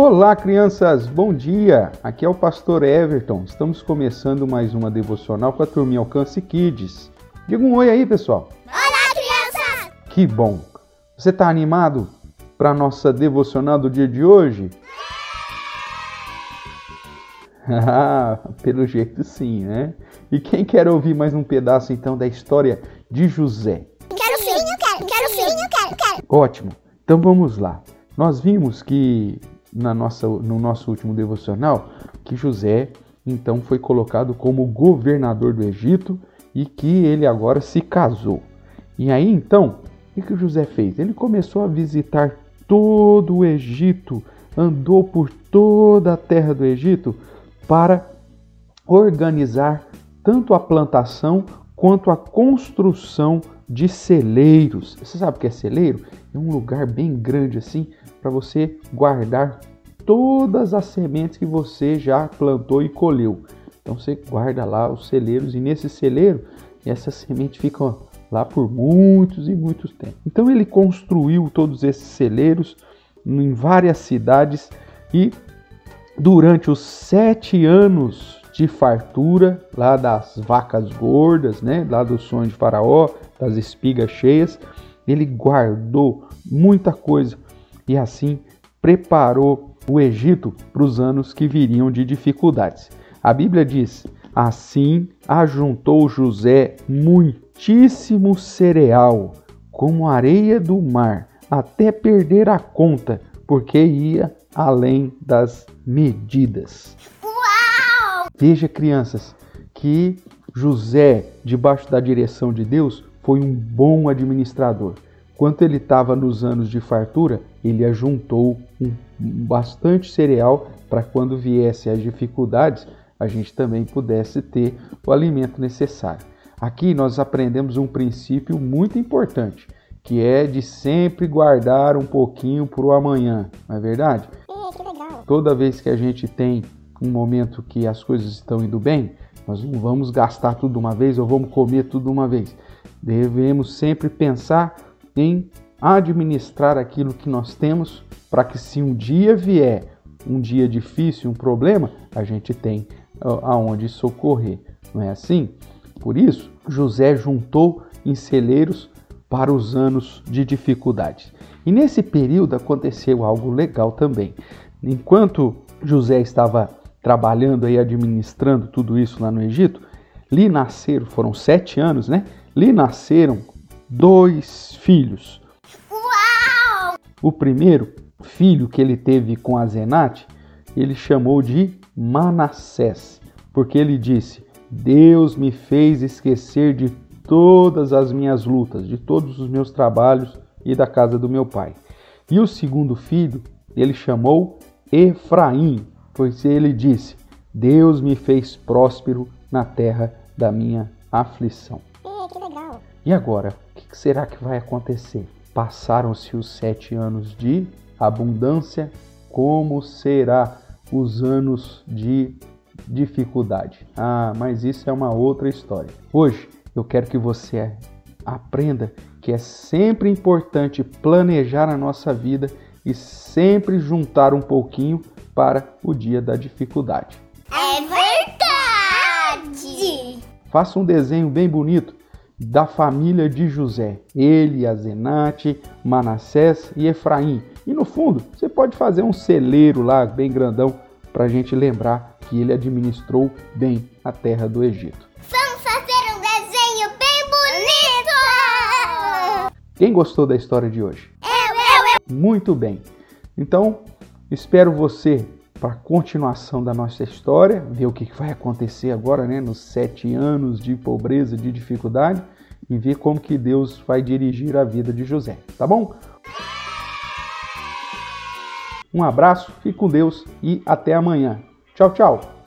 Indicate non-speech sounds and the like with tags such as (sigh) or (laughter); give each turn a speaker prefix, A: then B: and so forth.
A: Olá, crianças! Bom dia! Aqui é o pastor Everton. Estamos começando mais uma devocional com a turminha Alcance Kids. Diga um oi aí, pessoal.
B: Olá, crianças!
A: Que bom! Você está animado para a nossa devocional do dia de hoje? Ah, (laughs) pelo jeito sim, né? E quem quer ouvir mais um pedaço então da história de José?
B: Quero sim, eu quero, quero sim, eu quero, quero.
A: Ótimo. Então vamos lá. Nós vimos que na nossa, no nosso último devocional que José então foi colocado como governador do Egito e que ele agora se casou. E aí então, o que José fez? Ele começou a visitar todo o Egito, andou por toda a terra do Egito para organizar tanto a plantação quanto a construção de celeiros. Você sabe o que é celeiro? É um lugar bem grande assim para você guardar todas as sementes que você já plantou e colheu. Então você guarda lá os celeiros e nesse celeiro essas sementes ficam lá por muitos e muitos tempos. Então ele construiu todos esses celeiros em várias cidades e durante os sete anos de fartura, lá das vacas gordas, né, lá do sonho de Faraó, das espigas cheias, ele guardou muita coisa e assim preparou o Egito para os anos que viriam de dificuldades. A Bíblia diz: Assim ajuntou José muitíssimo cereal, como areia do mar, até perder a conta, porque ia além das medidas. Veja, crianças, que José, debaixo da direção de Deus, foi um bom administrador. Quando ele estava nos anos de fartura, ele ajuntou um, bastante cereal para quando viesse as dificuldades, a gente também pudesse ter o alimento necessário. Aqui nós aprendemos um princípio muito importante, que é de sempre guardar um pouquinho para o amanhã, não é verdade?
B: É.
A: Toda vez que a gente tem um momento que as coisas estão indo bem, nós não vamos gastar tudo de uma vez ou vamos comer tudo de uma vez. Devemos sempre pensar em administrar aquilo que nós temos para que se um dia vier um dia difícil, um problema, a gente tem aonde socorrer. Não é assim? Por isso, José juntou em celeiros para os anos de dificuldade. E nesse período aconteceu algo legal também. Enquanto José estava trabalhando e administrando tudo isso lá no Egito, lhe nasceram, foram sete anos, né? Lhe nasceram dois filhos.
B: Uau!
A: O primeiro filho que ele teve com a Zenate, ele chamou de Manassés, porque ele disse: Deus me fez esquecer de todas as minhas lutas, de todos os meus trabalhos e da casa do meu pai. E o segundo filho, ele chamou Efraim, pois ele disse: Deus me fez próspero na terra da minha aflição.
B: É, que legal.
A: E agora, o que será que vai acontecer? Passaram-se os sete anos de abundância, como será os anos de dificuldade? Ah, mas isso é uma outra história. Hoje eu quero que você aprenda que é sempre importante planejar a nossa vida e sempre juntar um pouquinho para o dia da dificuldade.
B: É verdade!
A: Faça um desenho bem bonito da família de José, ele, Azenate, Manassés e Efraim. E no fundo, você pode fazer um celeiro lá bem grandão para a gente lembrar que ele administrou bem a terra do Egito.
B: Vamos fazer um desenho bem bonito!
A: Quem gostou da história de hoje? Muito bem. Então, espero você para a continuação da nossa história, ver o que vai acontecer agora, né, nos sete anos de pobreza, de dificuldade, e ver como que Deus vai dirigir a vida de José, tá bom? Um abraço, fique com Deus e até amanhã. Tchau, tchau!